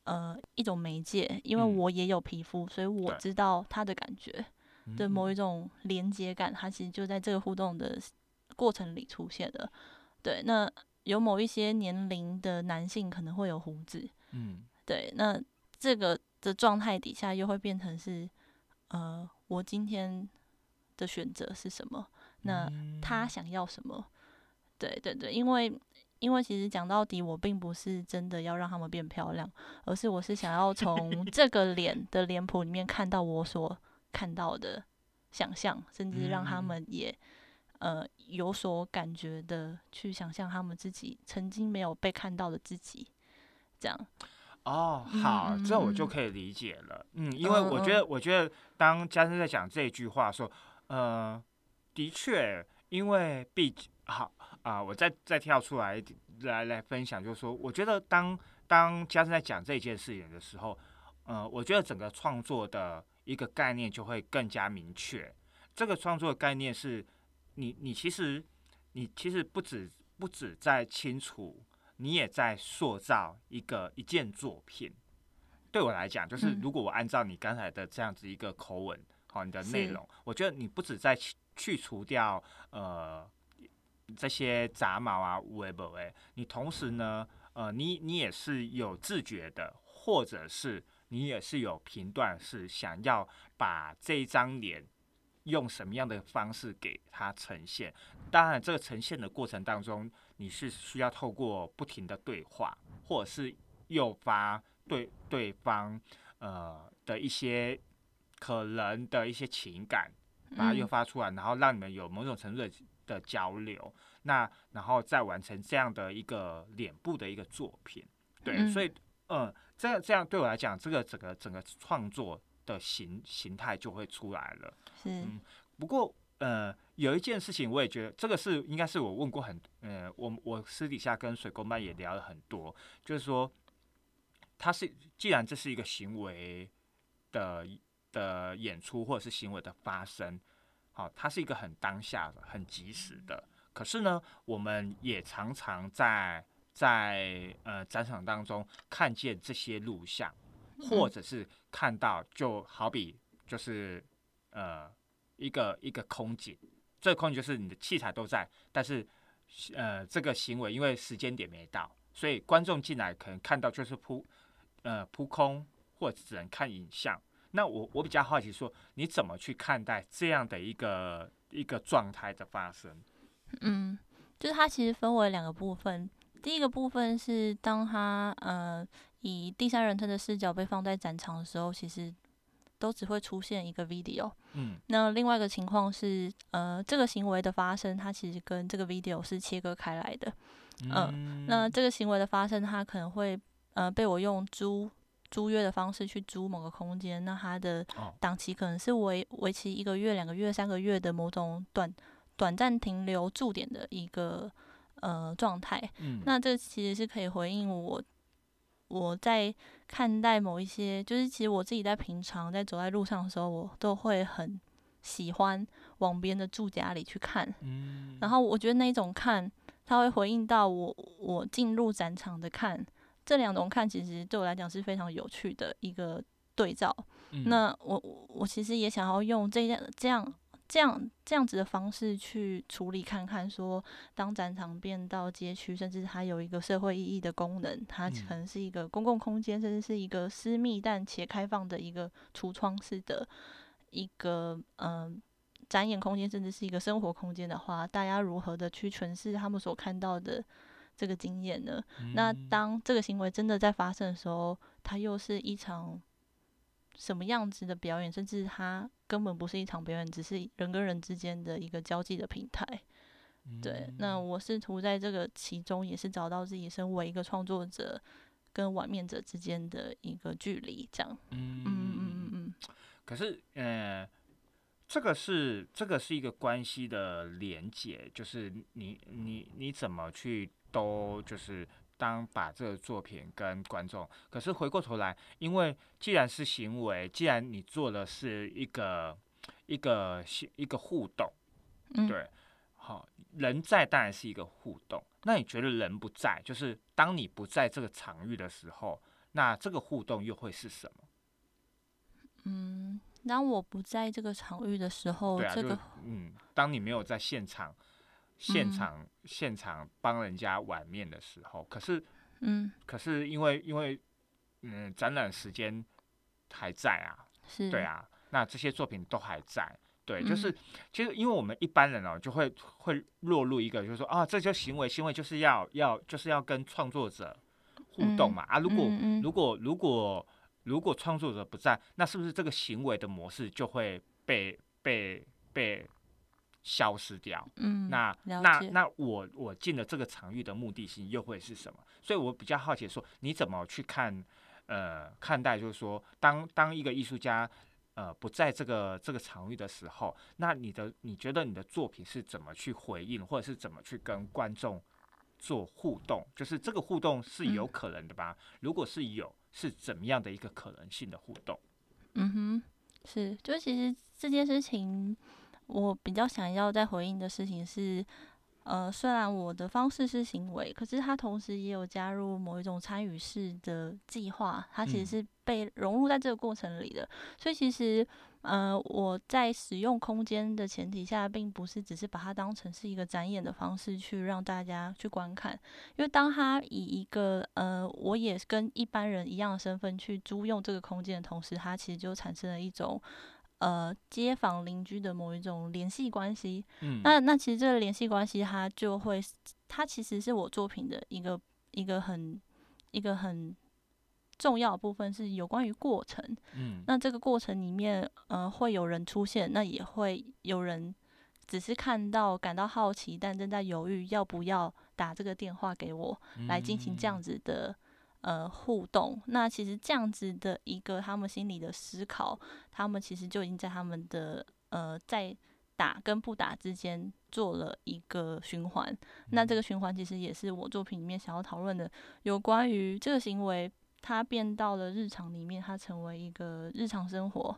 呃一种媒介，因为嗯。我也有皮肤，所以我知道它的感觉嗯的某一种连接感，它其实就在这个互动的过程里出现了。对，那有某一些年龄的男性可能会有胡子，嗯对，那这个的状态底下又会变成是，呃，我今天的选择是什么？那嗯他想要什么？对对对，因为因为其实讲到底，我并不是真的要让他们变漂亮，而是我是想要从这个脸的脸谱里面看到我所看到的想象，甚至让他嗯们也呃有所感觉的去想象他们自己曾经没有被看到的自己，这样。哦，嗯好，嗯这我就嗯可以理解了。嗯，因为我觉嗯得，我觉得当嘉生在讲这句话的时候，呃，的确，因为毕竟好啊、我再再跳出来来来分享，就是说，我觉得当当嘉生在讲这件事情的时候，呃，我觉得整个创作的一个概念就会更加明确。这个创作的概念是，你你其实你其实不止不止在清楚。你也在塑造一个一件作品。对我来讲，就是嗯如果我按照你刚才的这样子一个口吻，好、你的内容，我觉得你不止在去去除掉呃这些杂毛啊、微博哎，你同时呢，呃，你你也是有自觉的，或者是你也是有评断，是想要把这一张脸用什么样的方式给它呈现。当然，这个呈现的过程当中，你是需要透过不停的对话，或者是诱发对对方呃的一些可能的一些情感，把它诱嗯发出来，然后让你们有某种程度的的交流，那然后再完成这样的一个脸部的一个作品。对，嗯所以嗯，这样这样对我来讲，这个整个整个创作的形形态就会出来了。是嗯不过呃，有一件事情我也觉得这个是应该是我问过很呃，我我私底下跟水工班也聊了很多，就是说，它是既然这是一个行为的的演出或者是行为的发生，好、它是一个很当下的、很及时的。可是呢，我们也常常在在呃展场当中看见这些录像，或者是看到，就好比就是呃一个一个空景，这个空景就是你的器材都在，但是呃这个行为因为时间点没到，所以观众进来可能看到就是扑呃扑空，或者只能看影像。那我我比较好奇说，你怎么去看待这样的一个一个状态的发生？嗯，就是它其实分为两个部分。第一个部分是当它呃以第三人称的视角被放在展场的时候，其实都只会出现一个 video。嗯那另外一个情况是，呃，这个行为的发生，它其实跟这个 video 是切割开来的。嗯那这个行为的发生，它可能会呃被我用租租约的方式去租某个空间，那它的哦档期可能是为为期一个月、两个月、三个月的某种短短暂停留驻点的一个呃状态。嗯那这其实是可以回应我我在看待某一些，就是其实我自己在平常在走在路上的时候，我都会很喜欢往别人的住家里去看。嗯然后我觉得那一种看，它会回应到我我进入展场的看，这两种看其实对我来讲是非常有趣的一个对照。嗯那我我我其实也想要用这样这样这样这样子的方式去处理看看，说当展场变到街区，甚至它有一个社会意义的功能，它嗯可能是一个公共空间，甚至是一个私密但且开放的一个橱窗式的一个嗯。展演空间，甚至是一个生活空间的话，大家如何的去诠释他们所看到的这个经验呢？那嗯当这个行为真的在发生的时候，它又是一场什么样子的表演？甚至它根本不是一场表演，只是人跟人之间的一个交际的平台。对，那我试图在这个其中，也是找到自己身为一个创作者跟玩面者之间的一个距离，这样。嗯嗯嗯嗯嗯可是，呃，这个是这个是一个关系的连接，就是你你你怎么去都就是当把这个作品跟观众，可是回过头来，因为既然是行为，既然你做的是一个一个一个互动，嗯，对，好，人在当然是一个互动。那你觉得人不在，就是当你不在这个场域的时候，那这个互动又会是什么？嗯，当我不在这个场域的时候，这个嗯，当你没有在现场、现嗯。场、现场帮人家碗面的时候，可是嗯。可是因为因为嗯展览时间还在啊，是。对啊，那这些作品都还在。对，就是嗯。其实因为我们一般人哦，就会会落入一个，就是说啊，这些行为，行为就是要要就是要跟创作者互动嘛、啊。如果如果如果如果创作者不在，那是不是这个行为的模式就会被被被消失掉？嗯，那那那我我进了这个场域的目的性又会是什么？所以我比较好奇说，你怎么去看呃看待，就是说，当当一个艺术家呃不在这个这个场域的时候，那你的你觉得你的作品是怎么去回应，或者是怎么去跟观众做互动？就是这个互动是有嗯可能的吧？如果是有，是怎么样的一个可能性的互动？嗯哼，是，就其实这件事情，我比较想要再回应的事情是，呃，虽然我的方式是行为，可是它同时也有加入某一种参与式的计划，它其嗯实是被融入在这个过程里的。所以其实，呃，我在使用空间的前提下，并不是只是把它当成是一个展演的方式去让大家去观看，因为当他以一个呃，我也跟一般人一样的身份去租用这个空间的同时，它其实就产生了一种呃街坊邻居的某一种联系关系。嗯，那那其实这个联系关系，它就会，它其实是我作品的一个一个很一个很重要的部分，是有关于过程。嗯那这个过程里面，呃，会有人出现，那也会有人只是看到感到好奇，但正在犹豫要不要打这个电话给我，来进行这样子的呃互动。那其实这样子的一个他们心里的思考，他们其实就已经在他们的呃在打跟不打之间做了一个循环。那这个循环其实也是我作品里面想要讨论的，有关于这个行为它变到了日常里面，它成为一个日常生活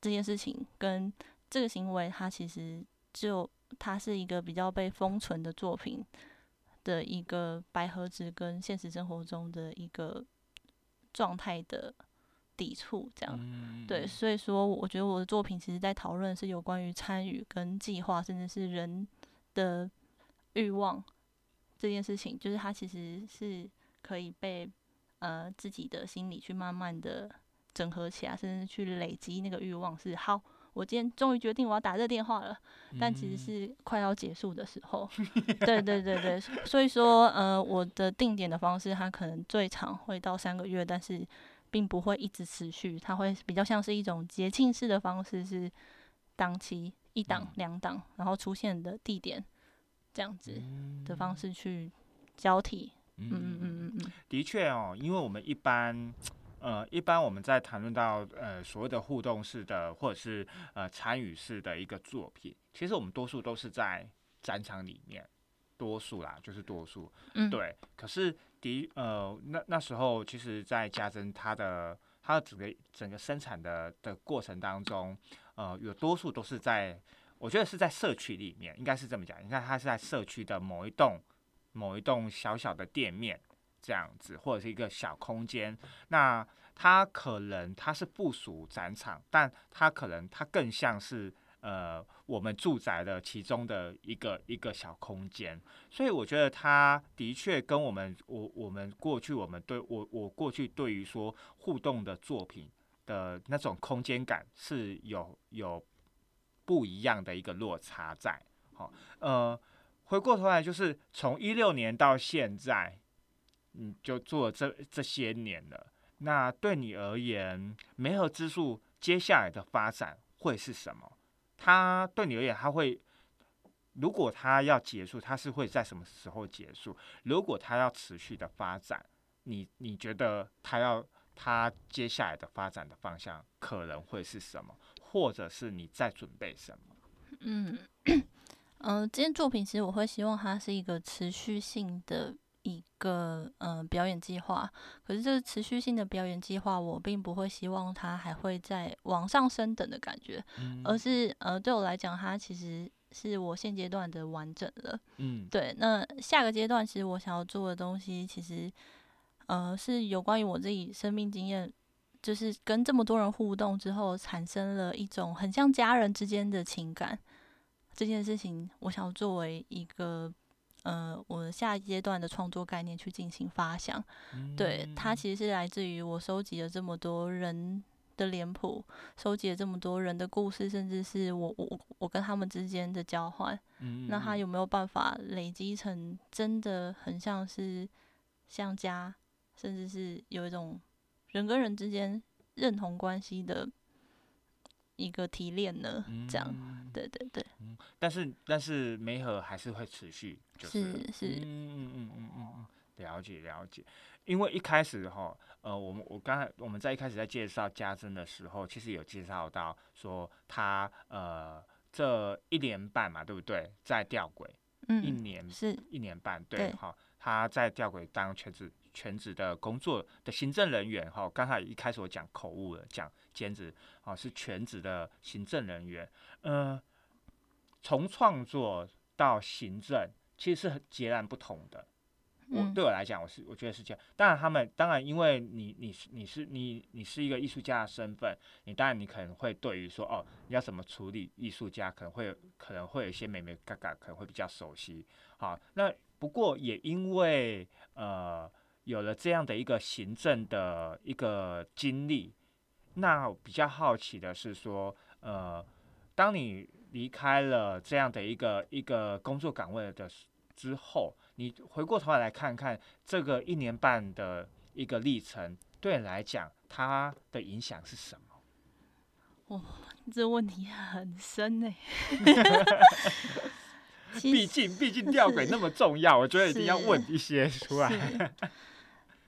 这件事情跟。这个行为，它其实就它是一个比较被封存的作品的一个白盒子，跟现实生活中的一个状态的抵触，这样对。所以说，我觉得我的作品其实在讨论是有关于参与跟计划，甚至是人的欲望这件事情，就是它其实是可以被呃自己的心理去慢慢的整合起来，甚至去累积那个欲望是好。我今天终于决定我要打这电话了，但其实是快要结束的时候。对对对对，所以说呃，我的定点的方式，它可能最长会到三个月，但是并不会一直持续，它会比较像是一种节庆式的方式，是档期一档两档，然后出现的地点这样子的方式去交替。嗯嗯嗯嗯嗯，的确哦，因为我们一般。呃，一般我们在谈论到呃所谓的互动式的或者是呃参与式的一个作品，其实我们多数都是在展场里面，多数啦，就是多数，嗯，对。可是的呃那那时候，其实，在家珍它的它的整个整个生产的的过程当中，呃，有多数都是在，我觉得是在社区里面，应该是这么讲。你看，它是在社区的某一栋某一栋小小的店面。这样子，或者是一个小空间，那它可能它是部署展场，但它可能它更像是呃我们住宅的其中的一个一个小空间，所以我觉得它的确跟我们我我们过去我们对我我过去对于说互动的作品的那种空间感是有有不一样的一个落差在。好，呃，回过头来就是从一六年到现在。你就做这这些年了，那对你而言，梅河之树接下来的发展会是什么？它对你而言，它会如果它要结束，它是会在什么时候结束？如果它要持续的发展，你你觉得它要它接下来的发展的方向可能会是什么？或者是你在准备什么？嗯嗯，这件作品其实我会希望它是一个持续性的。一个嗯表演计划，可是这个持续性的表演计划，我并不会希望它还会在往上升等的感觉，而是呃对我来讲，它其实是我现阶段的完整了。嗯，对。那下个阶段，其实我想要做的东西，其实呃是有关于我自己生命经验，就是跟这么多人互动之后，产生了一种很像家人之间的情感。这件事情，我想要作为一个。呃，我下一阶段的创作概念去进行发想，对它其实是来自于我收集了这么多人的脸谱，收集了这么多人的故事，甚至是我我我跟他们之间的交换，那他有没有办法累积成真的很像是像家，甚至是有一种人跟人之间认同关系的？一个提炼呢，这样，对对对。嗯，但是但是梅河还是会持续，就是是，嗯嗯嗯嗯嗯，了解了解。因为一开始哈，呃，我们我刚才我们在一开始在介绍家珍的时候，其实有介绍到说他呃这一年半嘛，对不对？在吊轨，嗯，一年是一年半，对，哈，他在吊轨当全职全职的工作的行政人员，哈，刚才一开始我讲口误了，讲。兼职啊，是全职的行政人员。嗯，从创作到行政，其实是很截然不同的。我对我来讲，我是我觉得是这样。当然，他们当然，因为你你是你是你你是一个艺术家的身份，你当然你可能会对于说哦，你要怎么处理艺术家，可能会可能会有一些美美嘎嘎，可能会比较熟悉。好，那不过也因为呃有了这样的一个行政的一个经历。那比较好奇的是说，呃，当你离开了这样的一个一个工作岗位的之后，你回过头来看看这个一年半的一个历程，对你来讲，它的影响是什么？哦，这问题很深呢、毕竟毕竟吊诡那么重要，我觉得一定要问一些出来。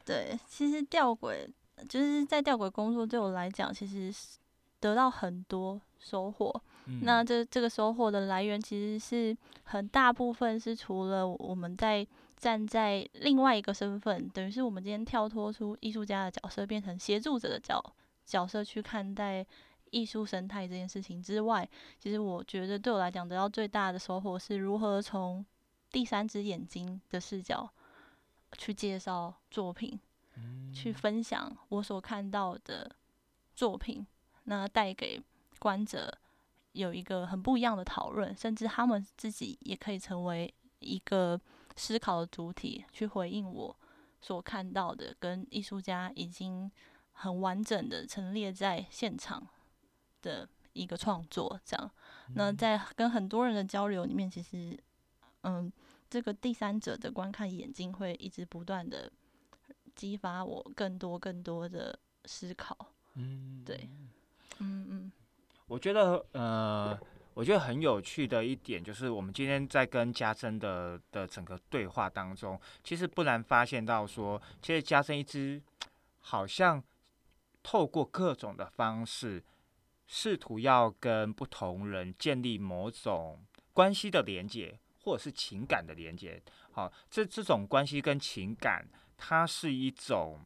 是，对，其实吊轨就是在吊轨工作，对我来讲，其实是得到很多收获。那嗯这这个收获的来源，其实是很大部分是除了我们在站在另外一个身份，等于是我们今天跳脱出艺术家的角色，变成协助者的角角色去看待艺术生态这件事情之外，其实我觉得对我来讲得到最大的收获是如何从第三只眼睛的视角去介绍作品，去分享我所看到的作品，那带给观者有一个很不一样的讨论，甚至他们自己也可以成为一个思考的主体，去回应我所看到的，跟艺术家已经很完整的陈列在现场的一个创作。这样，那在跟很多人的交流里面，其实，嗯，这个第三者的观看眼睛会一直不断的激发我更多更多的思考。嗯对，嗯嗯。我觉得呃，我觉得很有趣的一点就是，我们今天在跟家珍的的整个对话当中，其实不难发现到说，其实家珍一直好像透过各种的方式，试图要跟不同人建立某种关系的连接，或者是情感的连接。好，这这种关系跟情感，它是一种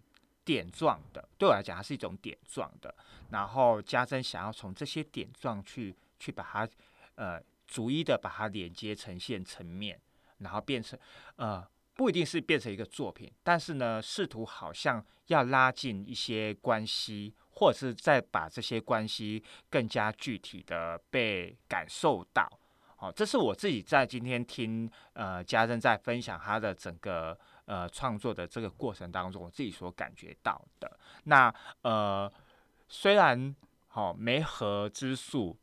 点状的，对我来讲，它是一种点状的。然后家珍想要从这些点状去去把它呃逐一的把它连接呈现层面，然后变成呃不一定是变成一个作品，但是呢试图好像要拉近一些关系，或者是再把这些关系更加具体的被感受到。好、这是我自己在今天听呃家珍在分享他的整个呃创作的这个过程当中，我自己所感觉到的。那呃。虽然好、梅河之术，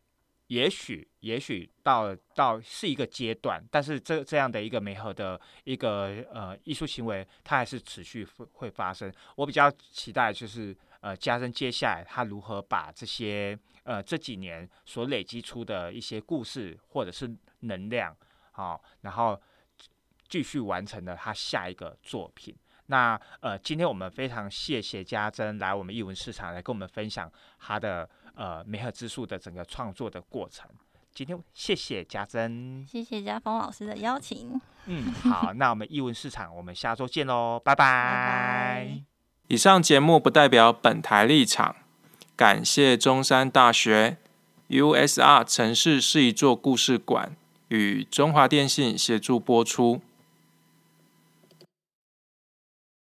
也许也许到到是一个阶段，但是这这样的一个梅河的一个呃艺术行为，它还是持续会会发生。我比较期待就是呃加深接下来他如何把这些呃这几年所累积出的一些故事或者是能量，好、然后继续完成了他下一个作品。那呃，今天我们非常谢谢家珍来我们艺文市场来跟我们分享他的呃梅和之术的整个创作的过程。今天谢谢家珍，谢谢家峰老师的邀请，嗯，好，那我们艺文市场我们下周见喽，拜拜拜拜。以上节目不代表本台立场，感谢中山大学 USR 城市是一座故事馆与中华电信协助播出。